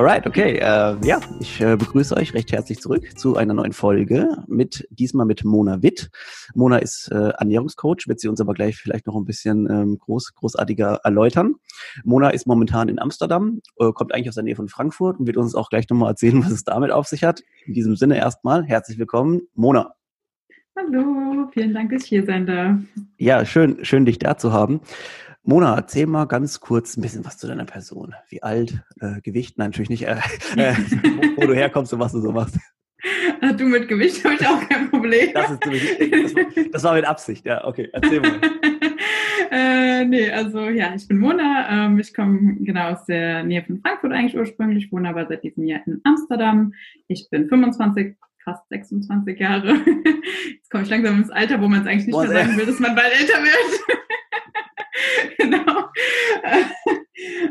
Alright, okay. Äh, ja, ich äh, begrüße euch recht herzlich zurück zu einer neuen Folge mit diesmal mit Mona Witt. Mona ist äh, Ernährungscoach, wird sie uns aber gleich vielleicht noch ein bisschen ähm, groß, großartiger erläutern. Mona ist momentan in Amsterdam, äh, kommt eigentlich aus der Nähe von Frankfurt und wird uns auch gleich nochmal erzählen, was es damit auf sich hat. In diesem Sinne erstmal herzlich willkommen, Mona. Hallo, vielen Dank, dass ich hier sein darf. Ja, schön, schön dich da zu haben. Mona, erzähl mal ganz kurz ein bisschen was zu deiner Person. Wie alt, äh, Gewicht, nein, natürlich nicht, äh, äh, wo, wo, du herkommst und was du so machst. Äh, du mit Gewicht habe ich auch kein Problem. Das, ist, das, war, das war mit Absicht, ja, okay, erzähl mal. äh, nee, also ja, ich bin Mona. Ähm, ich komme genau aus der Nähe von Frankfurt eigentlich ursprünglich, wohne aber seit diesem Jahr in Amsterdam. Ich bin 25, fast 26 Jahre. Jetzt komme ich langsam ins Alter, wo man es eigentlich nicht Boah, mehr sagen will, dass man bald älter wird. genau.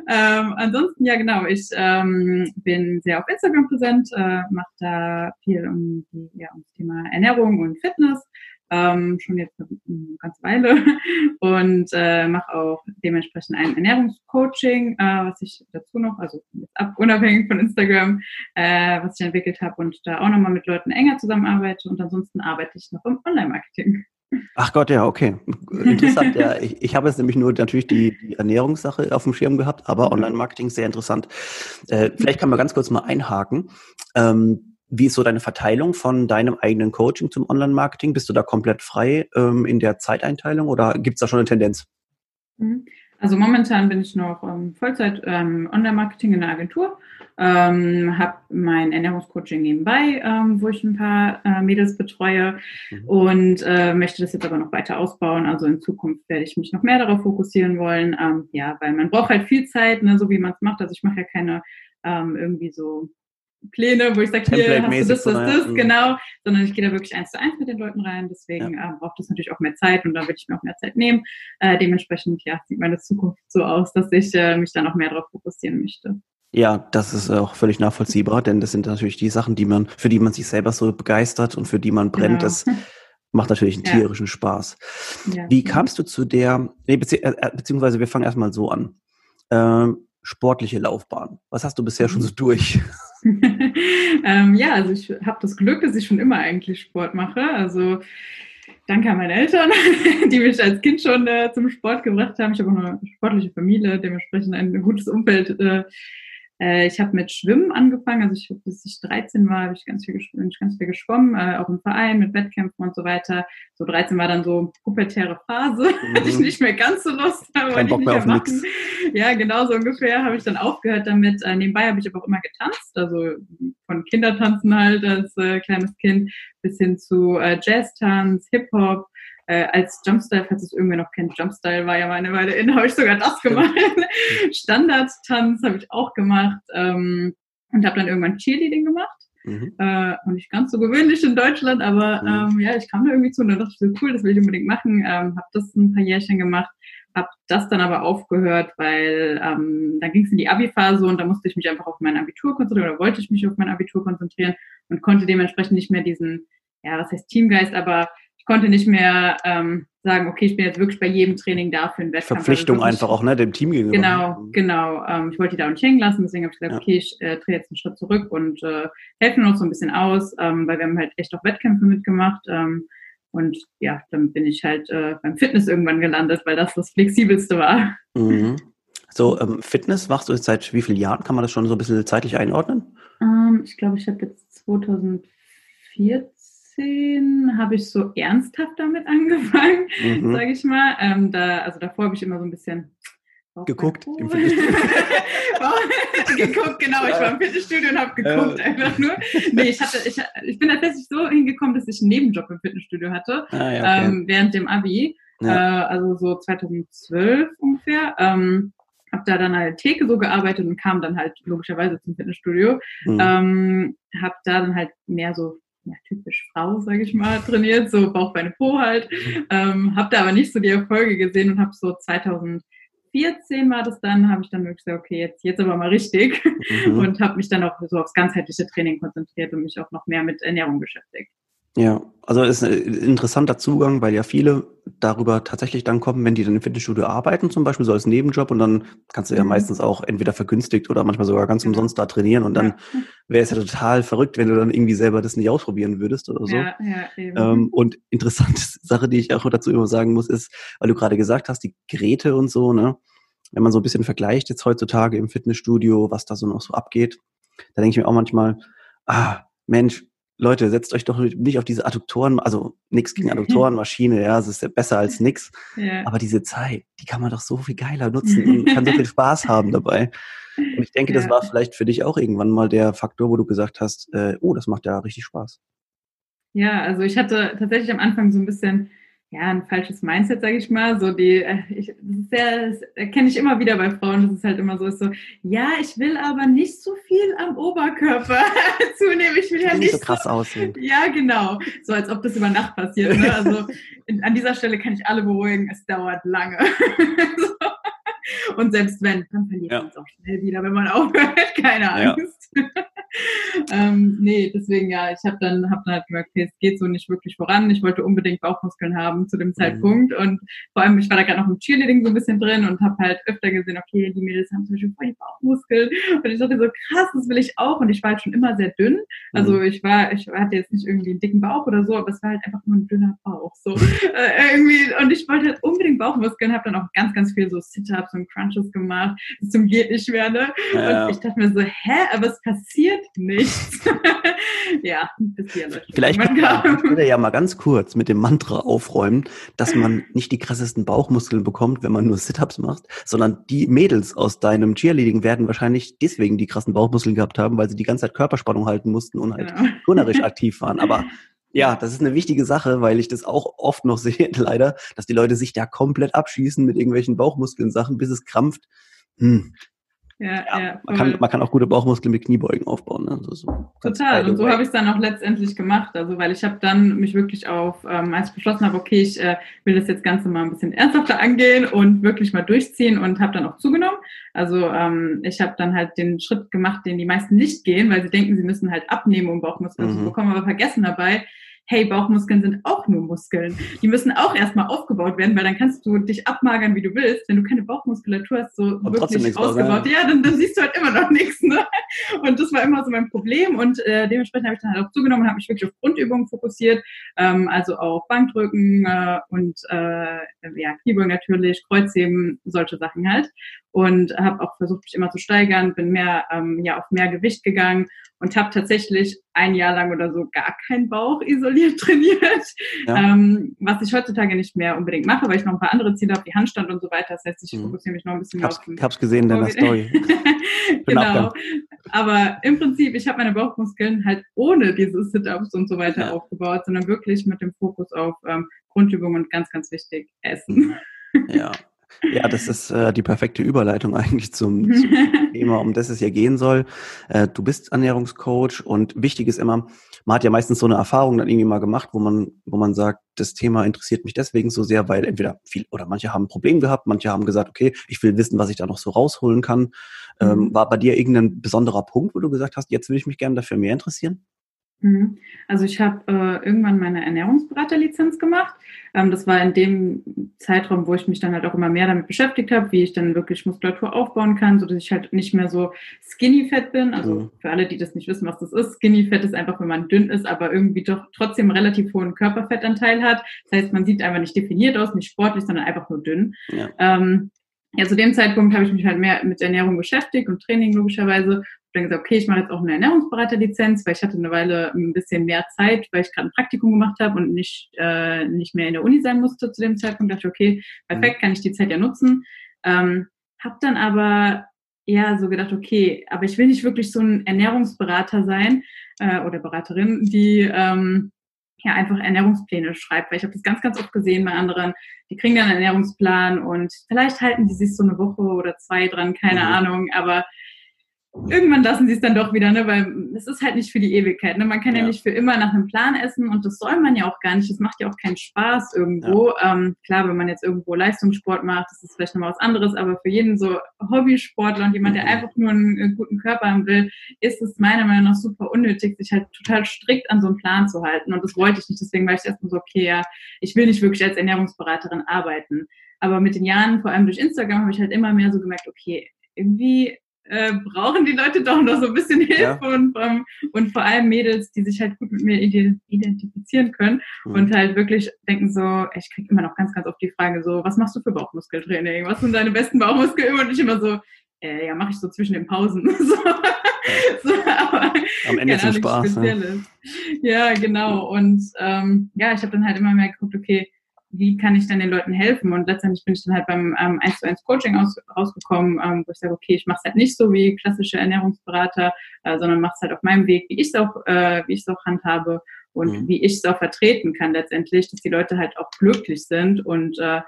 ähm, ansonsten, ja genau, ich ähm, bin sehr auf Instagram präsent, äh, mache da viel um, die, ja, um das Thema Ernährung und Fitness, ähm, schon jetzt eine, eine ganze Weile und äh, mache auch dementsprechend ein Ernährungscoaching, äh, was ich dazu noch, also ab, unabhängig von Instagram, äh, was ich entwickelt habe und da auch nochmal mit Leuten enger zusammenarbeite und ansonsten arbeite ich noch im Online-Marketing. Ach Gott, ja, okay. Interessant, ja. Ich, ich habe jetzt nämlich nur natürlich die, die Ernährungssache auf dem Schirm gehabt, aber mhm. Online-Marketing sehr interessant. Äh, vielleicht kann man ganz kurz mal einhaken. Ähm, wie ist so deine Verteilung von deinem eigenen Coaching zum Online-Marketing? Bist du da komplett frei ähm, in der Zeiteinteilung oder gibt es da schon eine Tendenz? Also momentan bin ich noch ähm, Vollzeit ähm, Online-Marketing in der Agentur, ähm, habe mein Ernährungscoaching nebenbei, ähm, wo ich ein paar äh, Mädels betreue mhm. und äh, möchte das jetzt aber noch weiter ausbauen. Also in Zukunft werde ich mich noch mehr darauf fokussieren wollen. Ähm, ja, weil man braucht halt viel Zeit, ne, so wie man es macht. Also ich mache ja keine ähm, irgendwie so Pläne, wo ich sage, hier hast du das, das, das, mhm. genau, sondern ich gehe da wirklich eins zu eins mit den Leuten rein. Deswegen ja. äh, braucht es natürlich auch mehr Zeit und da würde ich mir auch mehr Zeit nehmen. Äh, dementsprechend ja, sieht meine Zukunft so aus, dass ich äh, mich da noch mehr darauf fokussieren möchte. Ja, das ist auch völlig nachvollziehbar, denn das sind natürlich die Sachen, die man, für die man sich selber so begeistert und für die man brennt. Genau. Das macht natürlich einen tierischen ja. Spaß. Ja. Wie kamst du zu der, nee, bezieh, äh, äh, beziehungsweise wir fangen erstmal so an. Ähm, sportliche Laufbahn. Was hast du bisher schon so durch? Ähm, ja, also ich habe das Glück, dass ich schon immer eigentlich Sport mache. Also danke an meine Eltern, die mich als Kind schon äh, zum Sport gebracht haben. Ich habe auch eine sportliche Familie, dementsprechend ein gutes Umfeld äh, äh, ich habe mit Schwimmen angefangen, also ich, bis ich 13 war, habe ich ganz viel, bin ich ganz viel geschwommen, äh, auch im Verein mit Wettkämpfen und so weiter. So 13 war dann so pubertäre Phase, mhm. hatte ich nicht mehr ganz so Lust, aber Kein Bock mehr auf machen. Nix. Ja, genau so ungefähr habe ich dann aufgehört damit. Äh, nebenbei habe ich aber auch immer getanzt, also von Kindertanzen halt als äh, kleines Kind bis hin zu äh, Jazztanz, Hip-Hop, äh, als Jumpstyle, falls es irgendwer noch kennt, Jumpstyle war ja meine Weile in, habe ich sogar das gemacht. Standardtanz habe ich auch gemacht ähm, und habe dann irgendwann Cheerleading gemacht. Mhm. Äh, und nicht ganz so gewöhnlich in Deutschland, aber mhm. ähm, ja, ich kam da irgendwie zu und da dachte ich so, cool, das will ich unbedingt machen. Ähm, habe das ein paar Jährchen gemacht, habe das dann aber aufgehört, weil ähm, dann ging es in die Abi-Phase und da musste ich mich einfach auf mein Abitur konzentrieren oder wollte ich mich auf mein Abitur konzentrieren und konnte dementsprechend nicht mehr diesen, ja, was heißt Teamgeist, aber konnte nicht mehr ähm, sagen, okay, ich bin jetzt wirklich bei jedem Training da für einen Wettkampf. Verpflichtung also einfach auch, ne, dem Team gegenüber. Genau, genau. Ähm, ich wollte die da auch nicht hängen lassen, deswegen habe ich gesagt, ja. okay, ich äh, drehe jetzt einen Schritt zurück und äh, helfe mir noch so ein bisschen aus, ähm, weil wir haben halt echt auch Wettkämpfe mitgemacht. Ähm, und ja, dann bin ich halt äh, beim Fitness irgendwann gelandet, weil das das Flexibelste war. Mhm. So, ähm, Fitness machst du jetzt seit wie vielen Jahren? Kann man das schon so ein bisschen zeitlich einordnen? Ähm, ich glaube, ich habe jetzt 2014 2016 habe ich so ernsthaft damit angefangen, mhm. sage ich mal. Ähm, da, also davor habe ich immer so ein bisschen geguckt im geguckt, genau. Ich war im Fitnessstudio und habe geguckt, äh. einfach nur. Nee, ich, hatte, ich, ich bin tatsächlich so hingekommen, dass ich einen Nebenjob im Fitnessstudio hatte, ah, ja, okay. ähm, während dem Abi. Ja. Äh, also so 2012 ungefähr. Ähm, habe da dann halt Theke so gearbeitet und kam dann halt logischerweise zum Fitnessstudio. Mhm. Ähm, habe da dann halt mehr so ja, typisch Frau, sage ich mal, trainiert, so Bauch, Beine, Po halt. Mhm. Ähm, habe da aber nicht so die Erfolge gesehen und habe so 2014 war das dann, habe ich dann wirklich gesagt, okay, jetzt, jetzt aber mal richtig mhm. und habe mich dann auch so aufs ganzheitliche Training konzentriert und mich auch noch mehr mit Ernährung beschäftigt. Ja, also ist ein interessanter Zugang, weil ja viele darüber tatsächlich dann kommen, wenn die dann im Fitnessstudio arbeiten, zum Beispiel so als Nebenjob und dann kannst du ja mhm. meistens auch entweder vergünstigt oder manchmal sogar ganz umsonst da trainieren und dann ja. wäre es ja total verrückt, wenn du dann irgendwie selber das nicht ausprobieren würdest oder so. Ja, ja, eben. Ähm, und interessante Sache, die ich auch dazu immer sagen muss, ist, weil du gerade gesagt hast, die Geräte und so, ne, wenn man so ein bisschen vergleicht jetzt heutzutage im Fitnessstudio, was da so noch so abgeht, da denke ich mir auch manchmal, ah, Mensch, Leute, setzt euch doch nicht auf diese Adduktoren, also nichts gegen Adduktorenmaschine, ja, es ist ja besser als nix. Ja. Aber diese Zeit, die kann man doch so viel geiler nutzen und kann so viel Spaß haben dabei. Und ich denke, ja. das war vielleicht für dich auch irgendwann mal der Faktor, wo du gesagt hast, äh, oh, das macht ja richtig Spaß. Ja, also ich hatte tatsächlich am Anfang so ein bisschen ja, ein falsches Mindset, sage ich mal. So die, äh, ich, das, das erkenne ich immer wieder bei Frauen, das ist halt immer so, ist so, ja, ich will aber nicht so viel am Oberkörper zunehmen. Ich will ja nicht, nicht so krass so, aussehen. Ja, genau. So als ob das über Nacht passiert. Ne? Also in, an dieser Stelle kann ich alle beruhigen, es dauert lange. so. Und selbst wenn, dann verliert ja. man es auch schnell wieder, wenn man aufhört. Keine Angst. Ja. Ähm, nee, deswegen ja, ich habe dann, hab dann halt gemerkt, okay, es geht so nicht wirklich voran. Ich wollte unbedingt Bauchmuskeln haben zu dem mhm. Zeitpunkt mhm. und vor allem, ich war da gerade noch im Cheerleading so ein bisschen drin und habe halt öfter gesehen, okay, die Mädels haben zum Beispiel voll die Bauchmuskeln und ich dachte so, krass, das will ich auch und ich war halt schon immer sehr dünn. Also mhm. ich war, ich hatte jetzt nicht irgendwie einen dicken Bauch oder so, aber es war halt einfach nur ein dünner Bauch so äh, irgendwie und ich wollte halt unbedingt Bauchmuskeln, habe dann auch ganz, ganz viel so Sit-Ups und Crunches gemacht, bis zum geht nicht mehr, ne? Ja. Und ich dachte mir so, hä, aber es passiert nichts. ja, bis hier Vielleicht kann man ja mal ganz kurz mit dem Mantra aufräumen, dass man nicht die krassesten Bauchmuskeln bekommt, wenn man nur Sit-Ups macht, sondern die Mädels aus deinem Cheerleading werden wahrscheinlich deswegen die krassen Bauchmuskeln gehabt haben, weil sie die ganze Zeit Körperspannung halten mussten und halt genau. turnerisch aktiv waren. Aber ja, das ist eine wichtige Sache, weil ich das auch oft noch sehe, leider, dass die Leute sich da komplett abschießen mit irgendwelchen Bauchmuskeln-Sachen, bis es krampft. Hm. Ja, ja, ja man, kann, man kann auch gute Bauchmuskeln mit Kniebeugen aufbauen. Ne? So, so Total. Und so habe ich es dann auch letztendlich gemacht. Also weil ich habe dann mich wirklich auf, ähm, als ich beschlossen habe, okay, ich äh, will das jetzt Ganze mal ein bisschen ernsthafter angehen und wirklich mal durchziehen und habe dann auch zugenommen. Also ähm, ich habe dann halt den Schritt gemacht, den die meisten nicht gehen, weil sie denken, sie müssen halt abnehmen, um Bauchmuskeln mhm. zu bekommen, aber vergessen dabei, hey, Bauchmuskeln sind auch nur Muskeln. Die müssen auch erstmal aufgebaut werden, weil dann kannst du dich abmagern, wie du willst. Wenn du keine Bauchmuskulatur hast, so Und wirklich ausgebaut, ja, dann, dann siehst du halt immer noch nichts. Ne? Und das war immer so mein Problem. Und äh, dementsprechend habe ich dann halt auch zugenommen und habe mich wirklich auf Grundübungen fokussiert, ähm, also auch Bankdrücken äh, und äh, ja, Kniebeugen natürlich, Kreuzheben, solche Sachen halt. Und habe auch versucht, mich immer zu steigern, bin mehr ähm, ja auf mehr Gewicht gegangen und habe tatsächlich ein Jahr lang oder so gar keinen Bauch isoliert trainiert, ja. ähm, was ich heutzutage nicht mehr unbedingt mache, weil ich noch ein paar andere Ziele habe, wie Handstand und so weiter. Das heißt, ich mhm. fokussiere mich noch ein bisschen hab's, auf. Ich habe es gesehen in deiner Story. genau. Aber im Prinzip, ich habe meine Bauchmuskeln halt ohne diese Sit-ups und so weiter ja. aufgebaut, sondern wirklich mit dem Fokus auf ähm, Grundübungen und ganz, ganz wichtig, Essen. Ja, ja, das ist äh, die perfekte Überleitung eigentlich zum, zum Thema, um das es ja gehen soll. Äh, du bist Ernährungscoach und wichtig ist immer, man hat ja meistens so eine Erfahrung dann irgendwie mal gemacht, wo man, wo man sagt, das Thema interessiert mich deswegen so sehr, weil entweder viel oder manche haben ein Problem gehabt, manche haben gesagt, okay, ich will wissen, was ich da noch so rausholen kann. Ähm, mhm. war bei dir irgendein besonderer Punkt, wo du gesagt hast, jetzt will ich mich gerne dafür mehr interessieren? Mhm. Also ich habe äh, irgendwann meine Ernährungsberaterlizenz gemacht. Ähm, das war in dem Zeitraum, wo ich mich dann halt auch immer mehr damit beschäftigt habe, wie ich dann wirklich Muskulatur aufbauen kann, so dass ich halt nicht mehr so skinny fett bin. Also mhm. für alle, die das nicht wissen, was das ist, skinny fett ist einfach, wenn man dünn ist, aber irgendwie doch trotzdem relativ hohen Körperfettanteil hat. Das heißt, man sieht einfach nicht definiert aus, nicht sportlich, sondern einfach nur dünn. Ja. Ähm, ja, zu dem Zeitpunkt habe ich mich halt mehr mit Ernährung beschäftigt und Training logischerweise dann gesagt, okay, ich mache jetzt auch eine Ernährungsberaterlizenz, weil ich hatte eine Weile ein bisschen mehr Zeit, weil ich gerade ein Praktikum gemacht habe und nicht, äh, nicht mehr in der Uni sein musste zu dem Zeitpunkt. Dachte, okay, perfekt, mhm. kann ich die Zeit ja nutzen. Ähm, habe dann aber ja so gedacht, okay, aber ich will nicht wirklich so ein Ernährungsberater sein äh, oder Beraterin, die ähm, ja einfach Ernährungspläne schreibt, weil ich habe das ganz, ganz oft gesehen bei anderen, die kriegen dann einen Ernährungsplan und vielleicht halten die sich so eine Woche oder zwei dran, keine mhm. Ahnung, aber irgendwann lassen sie es dann doch wieder, ne? weil es ist halt nicht für die Ewigkeit. Ne? Man kann ja. ja. nicht für immer nach einem Plan essen und das soll man ja auch gar nicht. Das macht ja auch keinen Spaß irgendwo. Ja. Ähm, klar, wenn man jetzt irgendwo Leistungssport macht, das ist vielleicht nochmal was anderes, aber für jeden so Hobbysportler und jemand, der mhm. einfach nur einen, einen, guten Körper haben will, ist es meiner Meinung nach super unnötig, sich halt total strikt an so einen Plan zu halten. Und das wollte ich nicht. Deswegen war ich erstmal so, okay, ja, ich will nicht wirklich als Ernährungsberaterin arbeiten. Aber mit den Jahren, vor allem durch Instagram, habe ich halt immer mehr so gemerkt, okay, irgendwie äh, brauchen die Leute doch noch so ein bisschen Hilfe ja. und, um, ähm, und vor allem Mädels, die sich halt gut mit mir identifizieren können mhm. und halt wirklich denken so, ich kriege immer noch ganz, ganz oft die Frage so, was machst du für Bauchmuskeltraining? Was sind deine besten Bauchmuskelübungen? Und ich immer so, äh, ja, mache ich so zwischen den Pausen. so. so, aber Am Ende zum Spaß. Ne? Ja, genau. Und ähm, ja, ich habe dann halt immer mehr geguckt, okay, wie kann ich dann den Leuten helfen? Und letztendlich bin ich dann halt beim ähm, 1 zu 1 Coaching aus, rausgekommen, ähm, wo ich sage, okay, ich mache es halt nicht so wie klassische Ernährungsberater, äh, sondern mache es halt auf meinem Weg, wie ich es auch, äh, wie ich es auch handhabe und mhm. wie ich es auch vertreten kann letztendlich, dass die Leute halt auch glücklich sind und äh,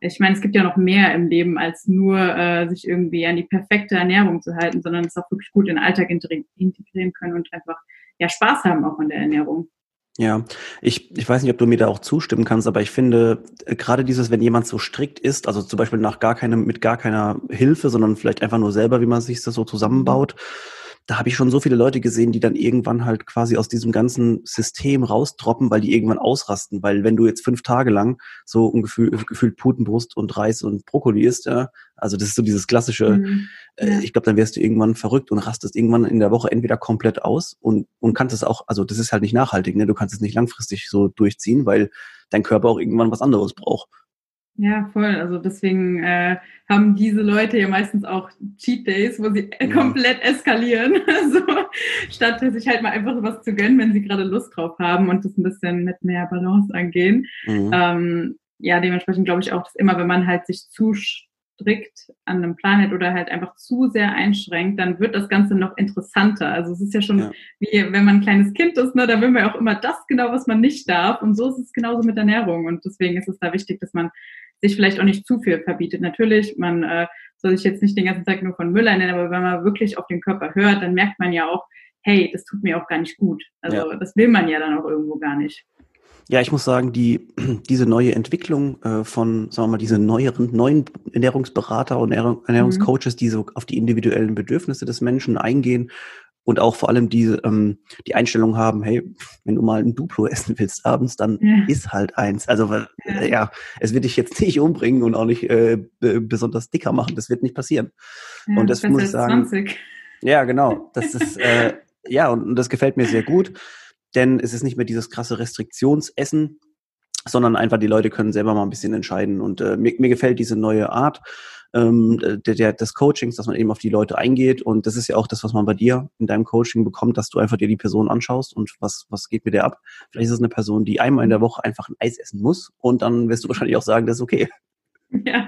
ich meine, es gibt ja noch mehr im Leben, als nur äh, sich irgendwie an die perfekte Ernährung zu halten, sondern es auch wirklich gut in den Alltag integrieren können und einfach ja Spaß haben auch an der Ernährung. Ja, ich, ich weiß nicht, ob du mir da auch zustimmen kannst, aber ich finde, äh, gerade dieses, wenn jemand so strikt ist, also zum Beispiel nach gar keinem, mit gar keiner Hilfe, sondern vielleicht einfach nur selber, wie man sich das so zusammenbaut, da habe ich schon so viele Leute gesehen, die dann irgendwann halt quasi aus diesem ganzen System rausdroppen, weil die irgendwann ausrasten. Weil wenn du jetzt fünf Tage lang so ungefähr gefühlt Putenbrust und Reis und Brokkoli isst, ja, also das ist so dieses klassische, mhm. äh, ich glaube, dann wirst du irgendwann verrückt und rastest irgendwann in der Woche entweder komplett aus und, und kannst es auch, also das ist halt nicht nachhaltig, ne? Du kannst es nicht langfristig so durchziehen, weil dein Körper auch irgendwann was anderes braucht. Ja, voll. Also deswegen äh, haben diese Leute ja meistens auch Cheat Days, wo sie ja. komplett eskalieren. so, statt sich halt mal einfach was zu gönnen, wenn sie gerade Lust drauf haben und das ein bisschen mit mehr Balance angehen. Mhm. Ähm, ja, dementsprechend glaube ich auch, dass immer, wenn man halt sich zu strikt an einem Plan hat oder halt einfach zu sehr einschränkt, dann wird das Ganze noch interessanter. Also es ist ja schon ja. wie wenn man ein kleines Kind ist, ne, da will man ja auch immer das genau, was man nicht darf. Und so ist es genauso mit Ernährung. Und deswegen ist es da wichtig, dass man sich vielleicht auch nicht zu viel verbietet. Natürlich, man äh, soll sich jetzt nicht den ganzen Tag nur von Müll ernähren, aber wenn man wirklich auf den Körper hört, dann merkt man ja auch, hey, das tut mir auch gar nicht gut. Also ja. das will man ja dann auch irgendwo gar nicht. Ja, ich muss sagen, die, diese neue Entwicklung äh, von, sagen wir mal, diese neueren, neuen Ernährungsberater und Ernährungscoaches, mhm. die so auf die individuellen Bedürfnisse des Menschen eingehen und auch vor allem die, ähm, die Einstellung haben, hey, wenn du mal ein Duplo essen willst abends, dann ja. isst halt eins. Also ja. Äh, ja. es wird dich jetzt nicht umbringen und auch nicht äh, besonders dicker machen. Das wird nicht passieren. Ja, und das muss ich sagen. 20. Ja, genau. Das ist äh, ja und, und das gefällt mir sehr gut, denn es ist nicht mehr dieses krasse Restriktionsessen, sondern einfach die Leute können selber mal ein bisschen entscheiden. Und äh, mir, mir gefällt diese neue Art ähm, der, der, des Coachings, dass man eben auf die Leute eingeht. Und das ist ja auch das, was man bei dir in deinem Coaching bekommt, dass du einfach dir die Person anschaust und was, was geht mit der ab. Vielleicht ist es eine Person, die einmal in der Woche einfach ein Eis essen muss und dann wirst du wahrscheinlich auch sagen, das ist okay. Ja,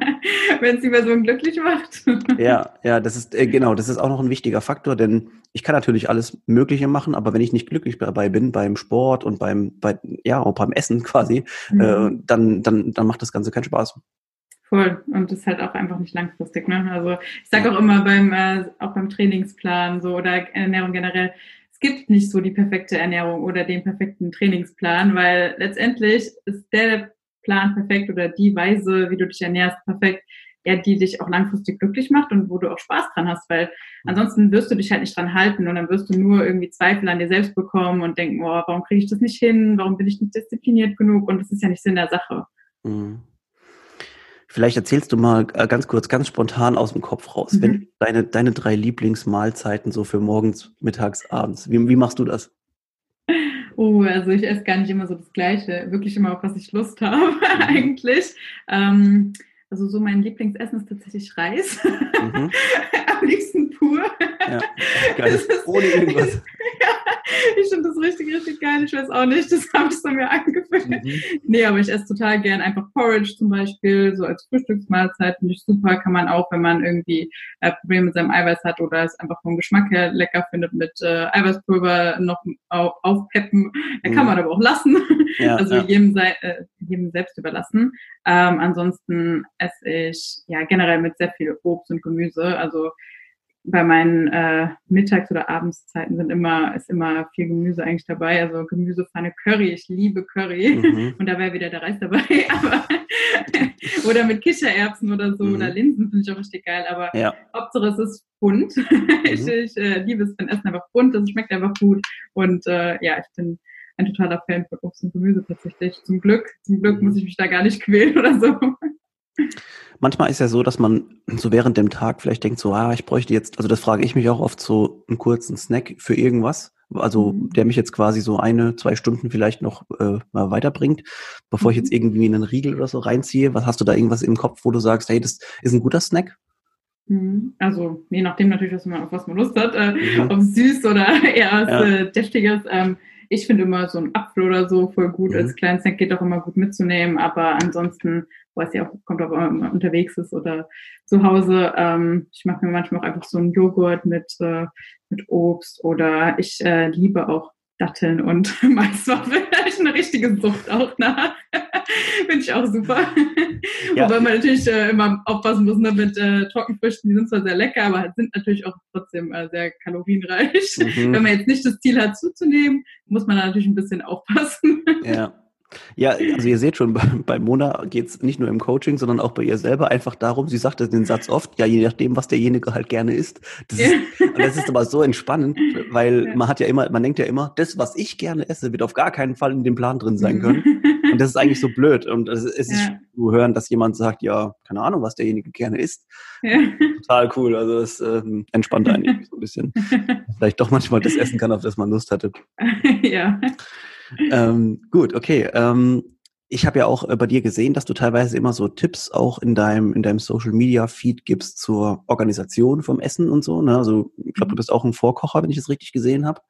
wenn es die Person glücklich macht. Ja, ja, das ist äh, genau, das ist auch noch ein wichtiger Faktor, denn ich kann natürlich alles Mögliche machen, aber wenn ich nicht glücklich dabei bin beim Sport und beim, bei, ja, auch beim Essen quasi, mhm. äh, dann, dann, dann macht das Ganze keinen Spaß. Voll. Und das ist halt auch einfach nicht langfristig. Ne? Also ich sage auch immer beim, äh, auch beim Trainingsplan so oder Ernährung generell, es gibt nicht so die perfekte Ernährung oder den perfekten Trainingsplan, weil letztendlich ist der Plan perfekt oder die Weise, wie du dich ernährst, perfekt, ja, die dich auch langfristig glücklich macht und wo du auch Spaß dran hast, weil ansonsten wirst du dich halt nicht dran halten und dann wirst du nur irgendwie Zweifel an dir selbst bekommen und denken, oh, warum kriege ich das nicht hin, warum bin ich nicht diszipliniert genug und das ist ja nicht Sinn der Sache. Mhm. Vielleicht erzählst du mal äh, ganz kurz, ganz spontan aus dem Kopf raus, mhm. wenn deine, deine drei Lieblingsmahlzeiten so für morgens, mittags, abends. Wie, wie machst du das? Oh, also ich esse gar nicht immer so das Gleiche, wirklich immer auf was ich Lust habe mhm. eigentlich. Ähm, also so mein Lieblingsessen ist tatsächlich Reis. Mhm. Am liebsten pur. Ja, geil. Ohne irgendwas. Ich finde das richtig, richtig geil. Ich weiß auch nicht, das habe ich so mir angefüllt. Mhm. Nee, aber ich esse total gern einfach Porridge zum Beispiel, so als Frühstücksmahlzeit finde ich super. Kann man auch, wenn man irgendwie äh, Probleme mit seinem Eiweiß hat oder es einfach vom Geschmack her lecker findet, mit äh, Eiweißpulver noch auf, aufpeppen. Da kann mhm. man aber auch lassen. Ja, also ja. Jedem, sei, äh, jedem selbst überlassen. Ähm, ansonsten esse ich ja generell mit sehr viel Obst und Gemüse. Also bei meinen äh, Mittags- oder Abendszeiten sind immer, ist immer viel Gemüse eigentlich dabei. Also Gemüsepfanne Curry, ich liebe Curry. Mhm. Und da wäre wieder der Reis dabei. Aber oder mit Kichererbsen oder so mhm. oder Linsen finde ich auch richtig geil. Aber ja. Hauptsache es ist bunt. Mhm. ich, ich äh, liebe es, wenn Essen einfach bunt ist, es schmeckt einfach gut. Und äh, ja, ich bin ein totaler Fan von Obst und Gemüse tatsächlich. Zum Glück, zum Glück muss ich mich da gar nicht quälen oder so. Manchmal ist ja so, dass man so während dem Tag vielleicht denkt, so, ah, ich bräuchte jetzt, also das frage ich mich auch oft, so einen kurzen Snack für irgendwas, also mhm. der mich jetzt quasi so eine, zwei Stunden vielleicht noch äh, mal weiterbringt, bevor ich jetzt mhm. irgendwie einen Riegel oder so reinziehe. Was hast du da irgendwas im Kopf, wo du sagst, hey, das ist ein guter Snack? Mhm. Also je nachdem natürlich, was man, auf was man Lust hat, äh, mhm. ob süß oder eher was ja. äh, deftiges. Ähm, ich finde immer so ein Apfel oder so voll gut. Mhm. Als kleinen Snack geht auch immer gut mitzunehmen, aber ansonsten, weiß ja auch, kommt immer, man unterwegs ist oder zu Hause. Ähm, ich mache mir manchmal auch einfach so einen Joghurt mit, äh, mit Obst oder ich äh, liebe auch Datteln und Maiswaffeln. Da habe ich eine richtige Sucht auch nach. Finde ich auch super. Ja. Wobei man natürlich äh, immer aufpassen muss ne, mit äh, Trockenfrüchten. Die sind zwar sehr lecker, aber sind natürlich auch trotzdem äh, sehr kalorienreich. Mhm. Wenn man jetzt nicht das Ziel hat zuzunehmen, muss man natürlich ein bisschen aufpassen. Ja. Ja, also ihr seht schon, bei, bei Mona geht es nicht nur im Coaching, sondern auch bei ihr selber einfach darum, sie sagt den Satz oft, ja, je nachdem, was derjenige halt gerne isst. Das, ist, und das ist aber so entspannend, weil man hat ja immer, man denkt ja immer, das, was ich gerne esse, wird auf gar keinen Fall in dem Plan drin sein können. Und das ist eigentlich so blöd. Und es ist ja. zu hören, dass jemand sagt, ja, keine Ahnung, was derjenige gerne isst. Ja. Total cool. Also es ähm, entspannt eigentlich so ein bisschen. Vielleicht doch manchmal das essen kann, auf das man Lust hatte. Ja ähm, gut, okay. Ähm, ich habe ja auch äh, bei dir gesehen, dass du teilweise immer so Tipps auch in deinem in deinem Social Media Feed gibst zur Organisation vom Essen und so. Ne? Also ich glaube, du bist auch ein Vorkocher, wenn ich es richtig gesehen habe.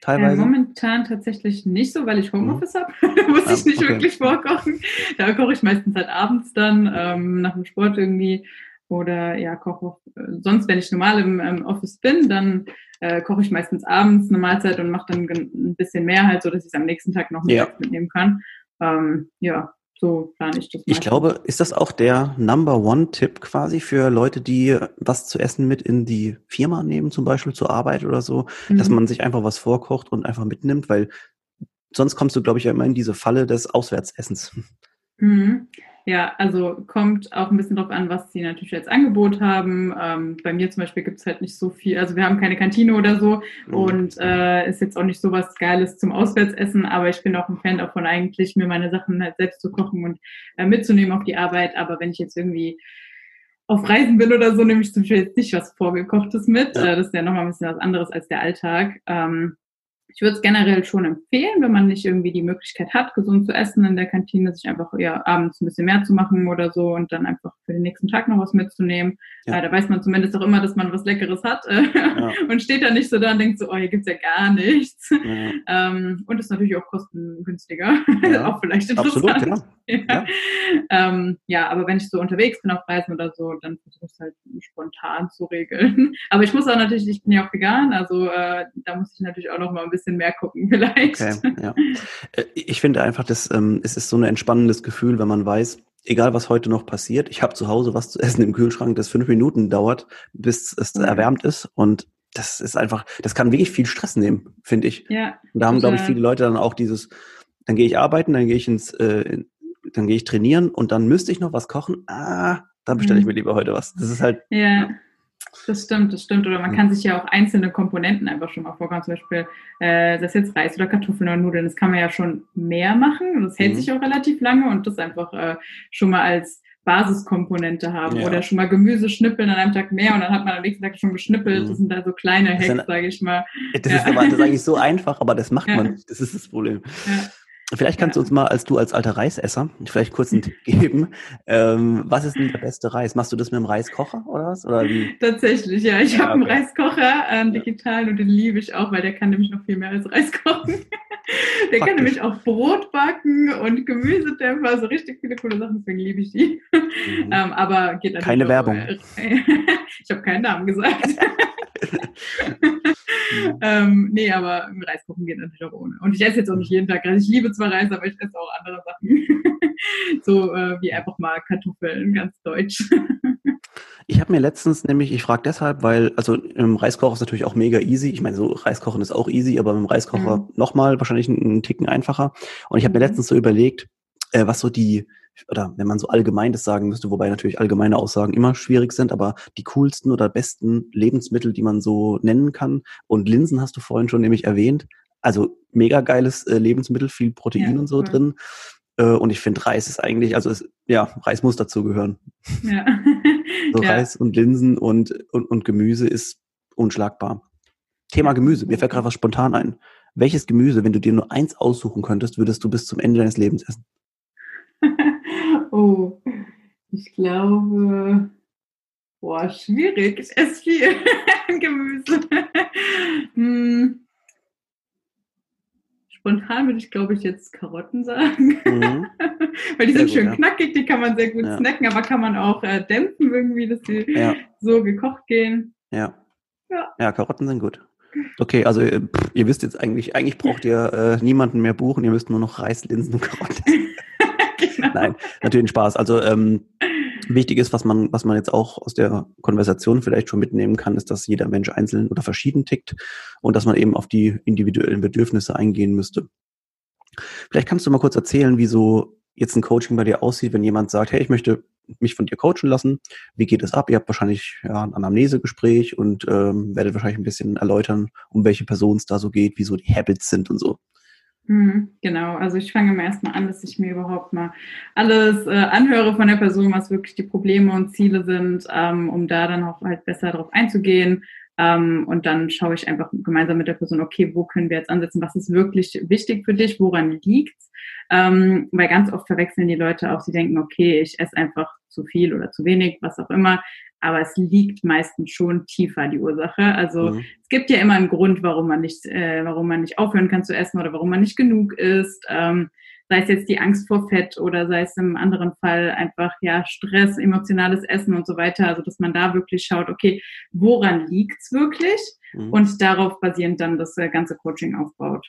Teilweise. Äh, momentan tatsächlich nicht so, weil ich Homeoffice mhm. habe. Muss ich nicht okay. wirklich vorkochen. Da koche ich meistens halt abends dann ähm, nach dem Sport irgendwie oder ja koche äh, sonst, wenn ich normal im, im Office bin, dann äh, koche ich meistens abends eine Mahlzeit und mache dann ein bisschen mehr halt, so dass ich es am nächsten Tag noch ja. mitnehmen kann. Ähm, ja, so plane ich das. Ich glaube, ist das auch der Number One-Tipp quasi für Leute, die was zu essen mit in die Firma nehmen, zum Beispiel zur Arbeit oder so, mhm. dass man sich einfach was vorkocht und einfach mitnimmt, weil sonst kommst du, glaube ich, ja immer in diese Falle des Auswärtsessens. Mhm. Ja, also kommt auch ein bisschen drauf an, was sie natürlich als Angebot haben. Ähm, bei mir zum Beispiel gibt es halt nicht so viel, also wir haben keine Kantine oder so mhm. und äh, ist jetzt auch nicht so was Geiles zum Auswärtsessen, aber ich bin auch ein Fan davon, eigentlich mir meine Sachen halt selbst zu kochen und äh, mitzunehmen auf die Arbeit. Aber wenn ich jetzt irgendwie auf Reisen bin oder so, nehme ich zum Beispiel jetzt nicht was Vorgekochtes mit. Ja. Äh, das ist ja nochmal ein bisschen was anderes als der Alltag. Ähm, ich würde es generell schon empfehlen, wenn man nicht irgendwie die Möglichkeit hat, gesund zu essen in der Kantine, sich einfach ja, abends ein bisschen mehr zu machen oder so und dann einfach für den nächsten Tag noch was mitzunehmen. Ja. Äh, da weiß man zumindest auch immer, dass man was Leckeres hat äh, ja. und steht da nicht so da und denkt so, oh, hier gibt's ja gar nichts. Ja. Ähm, und ist natürlich auch kostengünstiger. auch vielleicht interessant. Absolut, ja. Ähm, ja, aber wenn ich so unterwegs bin auf Reisen oder so, dann versuche ich es halt spontan zu regeln. Aber ich muss auch natürlich, ich bin ja auch vegan, also äh, da muss ich natürlich auch noch mal ein bisschen bisschen mehr gucken vielleicht. Okay, ja. Äh, ich finde einfach, dass, ähm, es ist so ein entspannendes Gefühl, wenn man weiß, egal was heute noch passiert, ich habe zu Hause was zu essen im Kühlschrank, das fünf Minuten dauert, bis es mhm. erwärmt ist und das ist einfach, das kann wirklich viel Stress nehmen, finde ich. Ja. Und da haben, glaube ich, viele Leute dann auch dieses, dann gehe ich arbeiten, dann gehe ich ins, äh, dann gehe ich trainieren und dann müsste ich noch was kochen. Ah, dann bestelle ich mhm. mir lieber heute was. Das ist halt. Ja. Das stimmt, das stimmt. Oder man kann sich ja auch einzelne Komponenten einfach schon mal vorkommen. Zum Beispiel, äh, das jetzt Reis oder Kartoffeln oder Nudeln. Das kann man ja schon mehr machen. Und das hält mhm. sich auch relativ lange und das einfach äh, schon mal als Basiskomponente haben. Ja. Oder schon mal Gemüse schnippeln an einem Tag mehr und dann hat man am nächsten Tag schon geschnippelt. Mhm. Das sind da so kleine Hacks, sage ich mal. Das, ja. ist aber, das ist eigentlich so einfach, aber das macht ja. man nicht. Das ist das Problem. Vielleicht kannst du uns mal, als du als alter Reisesser, vielleicht kurz einen Tipp geben. Ähm, was ist denn der beste Reis? Machst du das mit dem Reiskocher oder was? Oder wie? Tatsächlich, ja. Ich ja, habe okay. einen Reiskocher, ähm, digitalen, und den liebe ich auch, weil der kann nämlich noch viel mehr als Reis kochen. der kann nämlich auch Brot backen und Gemüsedämpfer, also richtig viele coole Sachen, deswegen liebe ich die. Mhm. ähm, aber geht natürlich Keine auch, Werbung. ich habe keinen Namen gesagt. ähm, nee, aber Reis kochen geht natürlich auch ohne. Und ich esse jetzt auch nicht jeden Tag Reis. Ich liebe zwar Reis, aber ich esse auch andere Sachen. so äh, wie einfach mal Kartoffeln, ganz deutsch. Ich habe mir letztens nämlich, ich frage deshalb, weil, also im Reiskocher ist natürlich auch mega easy. Ich meine, so Reiskochen ist auch easy, aber im Reiskocher mhm. nochmal wahrscheinlich einen Ticken einfacher. Und ich habe mir mhm. letztens so überlegt, äh, was so die, oder wenn man so allgemein das sagen müsste, wobei natürlich allgemeine Aussagen immer schwierig sind, aber die coolsten oder besten Lebensmittel, die man so nennen kann. Und Linsen hast du vorhin schon nämlich erwähnt. Also mega geiles äh, Lebensmittel, viel Protein ja, und so cool. drin. Äh, und ich finde, Reis ist eigentlich, also es, ja, Reis muss dazu gehören. Ja. so ja. Reis und Linsen und, und, und Gemüse ist unschlagbar. Thema Gemüse, mir fällt gerade was spontan ein. Welches Gemüse, wenn du dir nur eins aussuchen könntest, würdest du bis zum Ende deines Lebens essen? oh, ich glaube, boah, schwierig. Ich esse viel Gemüse. hm spontan würde ich, glaube ich, jetzt Karotten sagen. Mhm. Weil die sehr sind gut, schön ja. knackig, die kann man sehr gut ja. snacken, aber kann man auch äh, dämpfen irgendwie, dass sie ja. so gekocht gehen. Ja. ja. Karotten sind gut. Okay, also ihr, äh, ihr wisst jetzt eigentlich, eigentlich braucht ihr äh, niemanden mehr buchen, ihr müsst nur noch Reis, Linsen und Karotten. genau. Nein, natürlich Spaß. Also ähm, wichtig ist, was man, was man jetzt auch aus der Konversation vielleicht schon mitnehmen kann, ist, dass jeder Mensch einzeln oder verschieden tickt und dass man eben auf die individuellen Bedürfnisse eingehen müsste. Vielleicht kannst du mal kurz erzählen, wie so jetzt ein Coaching bei dir aussieht, wenn jemand sagt, hey, ich möchte mich von dir coachen lassen. Wie geht es ab? Ihr habt wahrscheinlich ja, ein Anamnesegespräch und ähm, werdet wahrscheinlich ein bisschen erläutern, um welche Person es da so geht, wie so die Habits sind und so. Mhm, genau, also ich fange immer erstmal an, dass ich mir überhaupt mal alles äh, anhöre von der Person, was wirklich die Probleme und Ziele sind, ähm, um da dann auch halt besser darauf einzugehen. Ähm, und dann schaue ich einfach gemeinsam mit der Person, okay, wo können wir jetzt ansetzen, was ist wirklich wichtig für dich, woran liegt's? Ähm, weil ganz oft verwechseln die Leute auch, sie denken, okay, ich esse einfach zu viel oder zu wenig, was auch immer aber es liegt meistens schon tiefer die Ursache. Also mhm. es gibt ja immer einen Grund, warum man nicht, äh, warum man nicht aufhören kann zu essen oder warum man nicht genug isst. Ähm, sei es jetzt die Angst vor Fett oder sei es im anderen Fall einfach ja Stress, emotionales Essen und so weiter. Also dass man da wirklich schaut, okay, woran liegt's wirklich? Mhm. Und darauf basierend dann das äh, ganze Coaching aufbaut.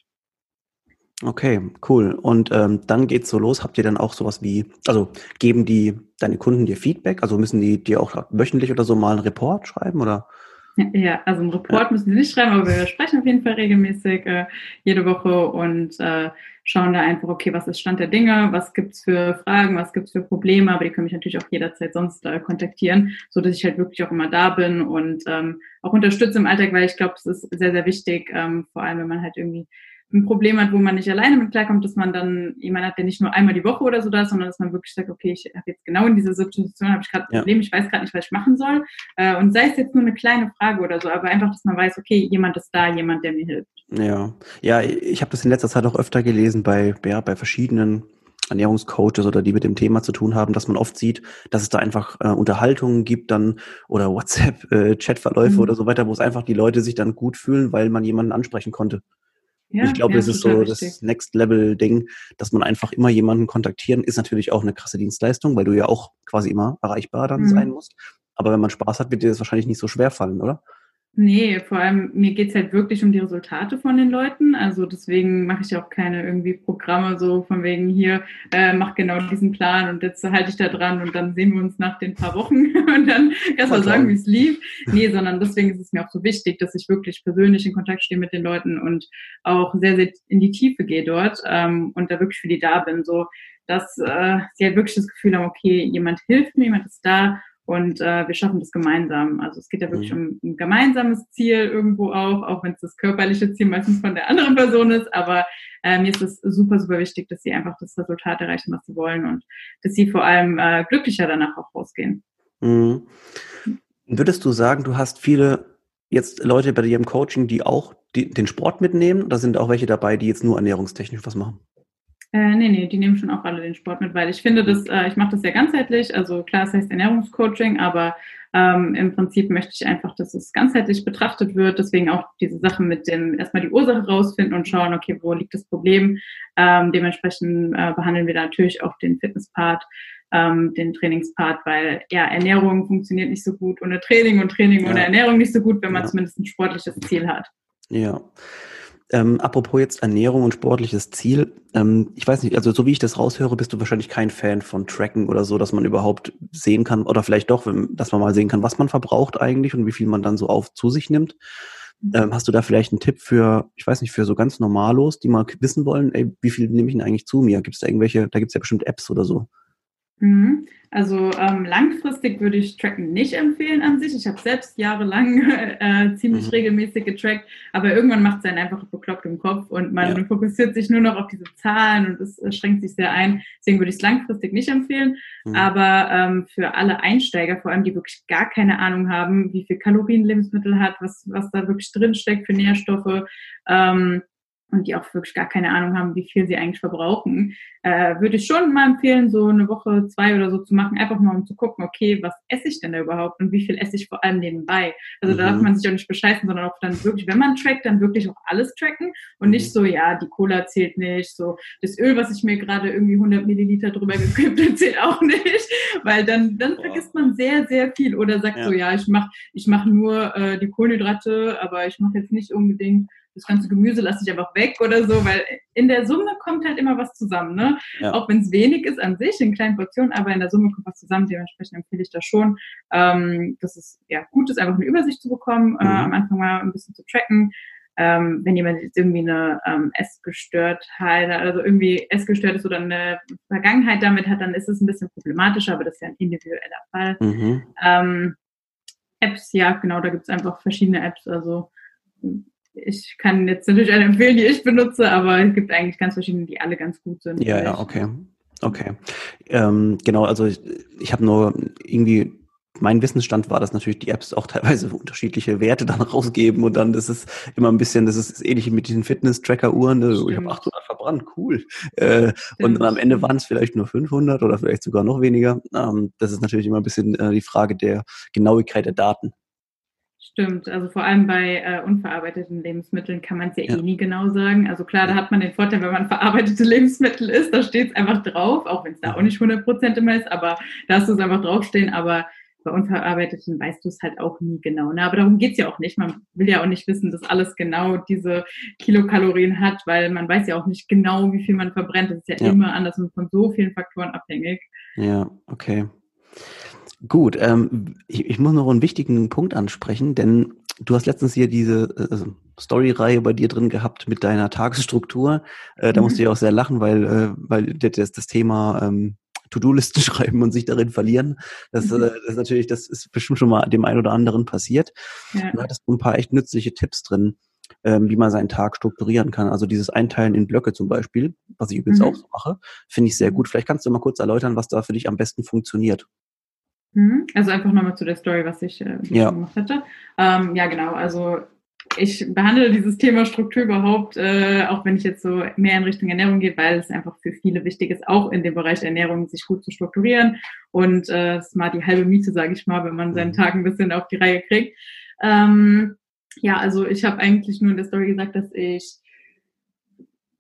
Okay, cool. Und ähm, dann geht's so los. Habt ihr dann auch sowas wie, also geben die deine Kunden dir Feedback? Also müssen die dir auch wöchentlich oder so mal einen Report schreiben oder? Ja, also einen Report ja. müssen sie nicht schreiben, aber wir sprechen auf jeden Fall regelmäßig äh, jede Woche und äh, schauen da einfach, okay, was ist Stand der Dinge, was gibt's für Fragen, was gibt's für Probleme, aber die können mich natürlich auch jederzeit sonst äh, kontaktieren, so dass ich halt wirklich auch immer da bin und ähm, auch unterstütze im Alltag, weil ich glaube, es ist sehr, sehr wichtig, ähm, vor allem wenn man halt irgendwie ein Problem hat, wo man nicht alleine mit klarkommt, dass man dann jemand hat, der nicht nur einmal die Woche oder so da ist, sondern dass man wirklich sagt, okay, ich habe jetzt genau in dieser Situation, habe ich gerade ein ja. Problem, ich weiß gerade nicht, was ich machen soll. Äh, und sei es jetzt nur eine kleine Frage oder so, aber einfach, dass man weiß, okay, jemand ist da, jemand, der mir hilft. Ja, ja, ich habe das in letzter Zeit auch öfter gelesen bei, ja, bei verschiedenen Ernährungscoaches oder die mit dem Thema zu tun haben, dass man oft sieht, dass es da einfach äh, Unterhaltungen gibt dann oder WhatsApp-Chatverläufe äh, mhm. oder so weiter, wo es einfach die Leute sich dann gut fühlen, weil man jemanden ansprechen konnte. Ja, ich glaube, ja, das ist so das Next-Level-Ding, dass man einfach immer jemanden kontaktieren, ist natürlich auch eine krasse Dienstleistung, weil du ja auch quasi immer erreichbar dann mhm. sein musst. Aber wenn man Spaß hat, wird dir das wahrscheinlich nicht so schwer fallen, oder? Nee, vor allem mir geht's halt wirklich um die Resultate von den Leuten. Also deswegen mache ich auch keine irgendwie Programme so von wegen hier, äh, mach genau diesen Plan und jetzt halte ich da dran und dann sehen wir uns nach den paar Wochen und dann erst mal sagen, wie es lief. Nee, sondern deswegen ist es mir auch so wichtig, dass ich wirklich persönlich in Kontakt stehe mit den Leuten und auch sehr, sehr in die Tiefe gehe dort ähm, und da wirklich für die da bin. So dass äh, sie halt wirklich das Gefühl haben, okay, jemand hilft mir, jemand ist da und äh, wir schaffen das gemeinsam. Also es geht ja wirklich mhm. um ein gemeinsames Ziel irgendwo auch, auch wenn es das körperliche Ziel meistens von der anderen Person ist. Aber äh, mir ist es super, super wichtig, dass sie einfach das Resultat erreichen, was sie wollen und dass sie vor allem äh, glücklicher danach auch rausgehen. Mhm. Würdest du sagen, du hast viele jetzt Leute bei dir im Coaching, die auch die, den Sport mitnehmen? Oder sind auch welche dabei, die jetzt nur ernährungstechnisch was machen? Äh, nee, nee, die nehmen schon auch alle den Sport mit, weil ich finde, dass, äh, ich mache das ja ganzheitlich. Also klar, es heißt Ernährungscoaching, aber ähm, im Prinzip möchte ich einfach, dass es ganzheitlich betrachtet wird. Deswegen auch diese Sachen mit dem erstmal die Ursache rausfinden und schauen, okay, wo liegt das Problem. Ähm, dementsprechend äh, behandeln wir da natürlich auch den Fitnesspart, ähm, den Trainingspart, weil ja, Ernährung funktioniert nicht so gut ohne Training und Training ja. ohne Ernährung nicht so gut, wenn man ja. zumindest ein sportliches Ziel hat. Ja. Ähm, apropos jetzt Ernährung und sportliches Ziel. Ähm, ich weiß nicht, also so wie ich das raushöre, bist du wahrscheinlich kein Fan von Tracken oder so, dass man überhaupt sehen kann, oder vielleicht doch, dass man mal sehen kann, was man verbraucht eigentlich und wie viel man dann so auf zu sich nimmt. Mhm. Ähm, hast du da vielleicht einen Tipp für, ich weiß nicht, für so ganz Normalos, die mal wissen wollen, ey, wie viel nehme ich denn eigentlich zu mir? Gibt es da irgendwelche, da gibt es ja bestimmt Apps oder so. Mhm. Also ähm, langfristig würde ich Tracken nicht empfehlen an sich. Ich habe selbst jahrelang äh, ziemlich mhm. regelmäßig getrackt, aber irgendwann macht es einen einfach bekloppt im Kopf und man ja. fokussiert sich nur noch auf diese Zahlen und es schränkt sich sehr ein. Deswegen würde ich es langfristig nicht empfehlen. Mhm. Aber ähm, für alle Einsteiger, vor allem die wirklich gar keine Ahnung haben, wie viel Kalorien Lebensmittel hat, was, was da wirklich drin steckt für Nährstoffe, ähm, und die auch wirklich gar keine Ahnung haben, wie viel sie eigentlich verbrauchen, äh, würde ich schon mal empfehlen, so eine Woche, zwei oder so zu machen, einfach mal um zu gucken, okay, was esse ich denn da überhaupt und wie viel esse ich vor allem nebenbei. Also mhm. da darf man sich auch nicht bescheißen, sondern auch dann wirklich, wenn man trackt, dann wirklich auch alles tracken und nicht mhm. so, ja, die Cola zählt nicht, so das Öl, was ich mir gerade irgendwie 100 Milliliter drüber gekippt habe, zählt auch nicht, weil dann, dann vergisst man sehr, sehr viel oder sagt ja. so, ja, ich mache ich mach nur äh, die Kohlenhydrate, aber ich mache jetzt nicht unbedingt das ganze Gemüse lasse ich einfach weg oder so, weil in der Summe kommt halt immer was zusammen. Ne? Ja. Auch wenn es wenig ist an sich, in kleinen Portionen, aber in der Summe kommt was zusammen. Dementsprechend empfehle ich das schon, ähm, dass es ja gut ist, einfach eine Übersicht zu bekommen, äh, mhm. äh, am Anfang mal ein bisschen zu tracken. Ähm, wenn jemand jetzt irgendwie eine ähm, Essgestörtheit, also irgendwie essgestört ist oder eine Vergangenheit damit hat, dann ist es ein bisschen problematischer, aber das ist ja ein individueller Fall. Mhm. Ähm, Apps, ja, genau, da gibt es einfach verschiedene Apps. Also ich kann jetzt natürlich eine empfehlen, die ich benutze, aber es gibt eigentlich ganz verschiedene, die alle ganz gut sind. Ja, ja, okay. Okay. Ähm, genau, also ich, ich habe nur irgendwie, mein Wissensstand war, dass natürlich die Apps auch teilweise unterschiedliche Werte dann rausgeben und dann ist es immer ein bisschen, das ist das ähnliche mit diesen Fitness-Tracker-Uhren, ne? ich habe 800 verbrannt, cool. Äh, und dann am Ende waren es vielleicht nur 500 oder vielleicht sogar noch weniger. Ähm, das ist natürlich immer ein bisschen äh, die Frage der Genauigkeit der Daten. Stimmt, also vor allem bei äh, unverarbeiteten Lebensmitteln kann man es ja, ja, eh nie genau sagen. Also klar, da hat man den Vorteil, wenn man verarbeitete Lebensmittel isst, da steht es einfach drauf, auch wenn es da auch nicht 100% immer ist, aber da hast du es einfach draufstehen. Aber bei unverarbeiteten weißt du es halt auch nie genau. Ne? Aber darum geht es ja auch nicht. Man will ja auch nicht wissen, dass alles genau diese Kilokalorien hat, weil man weiß ja auch nicht genau, wie viel man verbrennt. Das ist ja, ja. immer anders und von so vielen Faktoren abhängig. Ja, okay. Gut, ähm, ich, ich, muss noch einen wichtigen Punkt ansprechen, denn du hast letztens hier diese äh, Story-Reihe bei dir drin gehabt mit deiner Tagesstruktur. Äh, da mhm. musste ich auch sehr lachen, weil, äh, weil das, das Thema ähm, To-Do-Listen schreiben und sich darin verlieren, das, mhm. äh, das ist natürlich, das ist bestimmt schon mal dem einen oder anderen passiert. Ja. Du hattest ein paar echt nützliche Tipps drin, ähm, wie man seinen Tag strukturieren kann. Also dieses Einteilen in Blöcke zum Beispiel, was ich übrigens mhm. auch so mache, finde ich sehr mhm. gut. Vielleicht kannst du mal kurz erläutern, was da für dich am besten funktioniert. Mhm. Also einfach nochmal zu der Story, was ich äh, ja. gemacht hatte. Ähm, ja, genau. Also ich behandle dieses Thema Struktur überhaupt, äh, auch wenn ich jetzt so mehr in Richtung Ernährung gehe, weil es einfach für viele wichtig ist, auch in dem Bereich Ernährung sich gut zu strukturieren. Und äh, das ist mal die halbe Miete, sage ich mal, wenn man seinen mhm. Tag ein bisschen auf die Reihe kriegt. Ähm, ja, also ich habe eigentlich nur in der Story gesagt, dass ich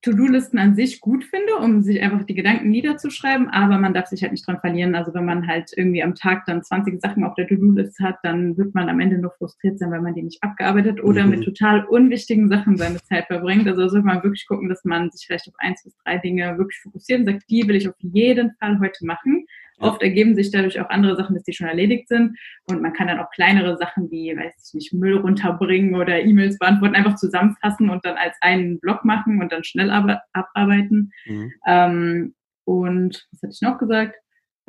To-Do-Listen an sich gut finde, um sich einfach die Gedanken niederzuschreiben, aber man darf sich halt nicht dran verlieren. Also wenn man halt irgendwie am Tag dann 20 Sachen auf der To-Do-List hat, dann wird man am Ende nur frustriert sein, weil man die nicht abgearbeitet oder mhm. mit total unwichtigen Sachen seine Zeit verbringt. Also sollte man wirklich gucken, dass man sich vielleicht auf eins bis drei Dinge wirklich fokussiert und sagt, die will ich auf jeden Fall heute machen. Oft ergeben sich dadurch auch andere Sachen, dass die schon erledigt sind. Und man kann dann auch kleinere Sachen wie, weiß ich nicht, Müll runterbringen oder E-Mails beantworten, einfach zusammenfassen und dann als einen Block machen und dann schnell abarbeiten. Mhm. Ähm, und was hatte ich noch gesagt?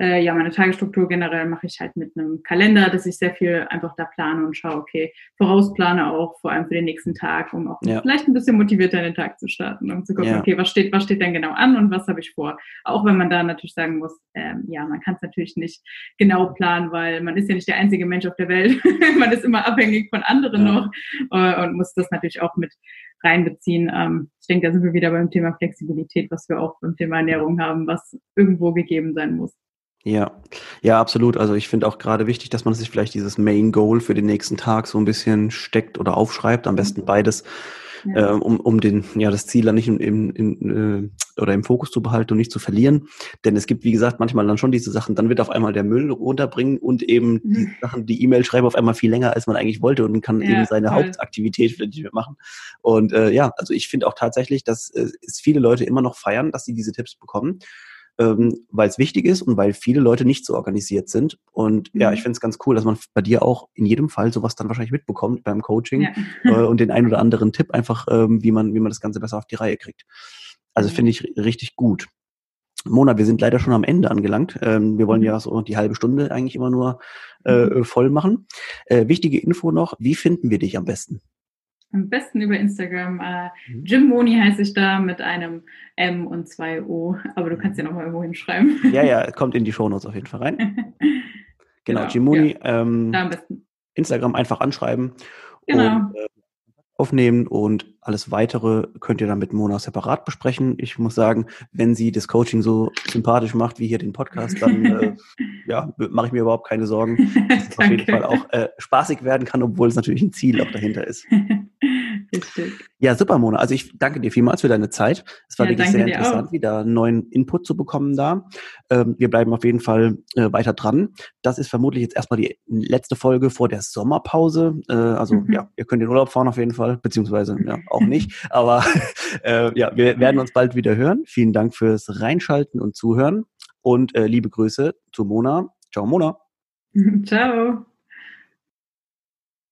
Äh, ja, meine Tagesstruktur generell mache ich halt mit einem Kalender, dass ich sehr viel einfach da plane und schaue, okay, vorausplane auch, vor allem für den nächsten Tag, um auch ja. vielleicht ein bisschen motivierter in den Tag zu starten, um zu gucken, ja. okay, was steht, was steht denn genau an und was habe ich vor? Auch wenn man da natürlich sagen muss, ähm, ja, man kann es natürlich nicht genau planen, weil man ist ja nicht der einzige Mensch auf der Welt. man ist immer abhängig von anderen ja. noch äh, und muss das natürlich auch mit reinbeziehen. Ähm, ich denke, da sind wir wieder beim Thema Flexibilität, was wir auch beim Thema Ernährung haben, was irgendwo gegeben sein muss. Ja, ja, absolut. Also ich finde auch gerade wichtig, dass man sich vielleicht dieses Main Goal für den nächsten Tag so ein bisschen steckt oder aufschreibt. Am besten beides. ja. äh, um, um den, ja, das Ziel dann nicht in, in, in, äh, oder im Fokus zu behalten und nicht zu verlieren. Denn es gibt, wie gesagt, manchmal dann schon diese Sachen, dann wird auf einmal der Müll runterbringen und eben mhm. die Sachen, die E-Mail schreiben auf einmal viel länger, als man eigentlich wollte und kann ja, eben seine voll. Hauptaktivität nicht mehr machen. Und äh, ja, also ich finde auch tatsächlich, dass äh, es viele Leute immer noch feiern, dass sie diese Tipps bekommen ähm, weil es wichtig ist und weil viele Leute nicht so organisiert sind. Und mhm. ja, ich finde es ganz cool, dass man bei dir auch in jedem Fall sowas dann wahrscheinlich mitbekommt beim Coaching ja. äh, und den ein oder anderen Tipp einfach, ähm, wie man, wie man das Ganze besser auf die Reihe kriegt. Also mhm. finde ich richtig gut. Mona, wir sind leider schon am Ende angelangt. Ähm, wir wollen mhm. ja so die halbe Stunde eigentlich immer nur äh, mhm. voll machen. Äh, wichtige Info noch, wie finden wir dich am besten? Am besten über Instagram. Äh, mhm. Jim Moni heiße ich da mit einem M und zwei O. Aber du kannst ja nochmal irgendwo hinschreiben. Ja, ja, kommt in die Shownotes auf jeden Fall rein. genau, genau, Jim Moni. Ja. Ähm, da am besten. Instagram einfach anschreiben. Genau. Und, äh, aufnehmen und alles weitere könnt ihr dann mit Mona separat besprechen. Ich muss sagen, wenn sie das Coaching so sympathisch macht wie hier den Podcast, dann äh, ja, mache ich mir überhaupt keine Sorgen, dass es auf jeden Fall auch äh, spaßig werden kann, obwohl es natürlich ein Ziel auch dahinter ist. Richtig. Ja, super, Mona. Also ich danke dir vielmals für deine Zeit. Es war ja, wirklich sehr interessant, wieder neuen Input zu bekommen da. Ähm, wir bleiben auf jeden Fall äh, weiter dran. Das ist vermutlich jetzt erstmal die letzte Folge vor der Sommerpause. Äh, also mhm. ja, ihr könnt in Urlaub fahren auf jeden Fall, beziehungsweise ja, auch nicht. Aber äh, ja, wir werden uns bald wieder hören. Vielen Dank fürs Reinschalten und Zuhören. Und äh, liebe Grüße zu Mona. Ciao, Mona. Ciao.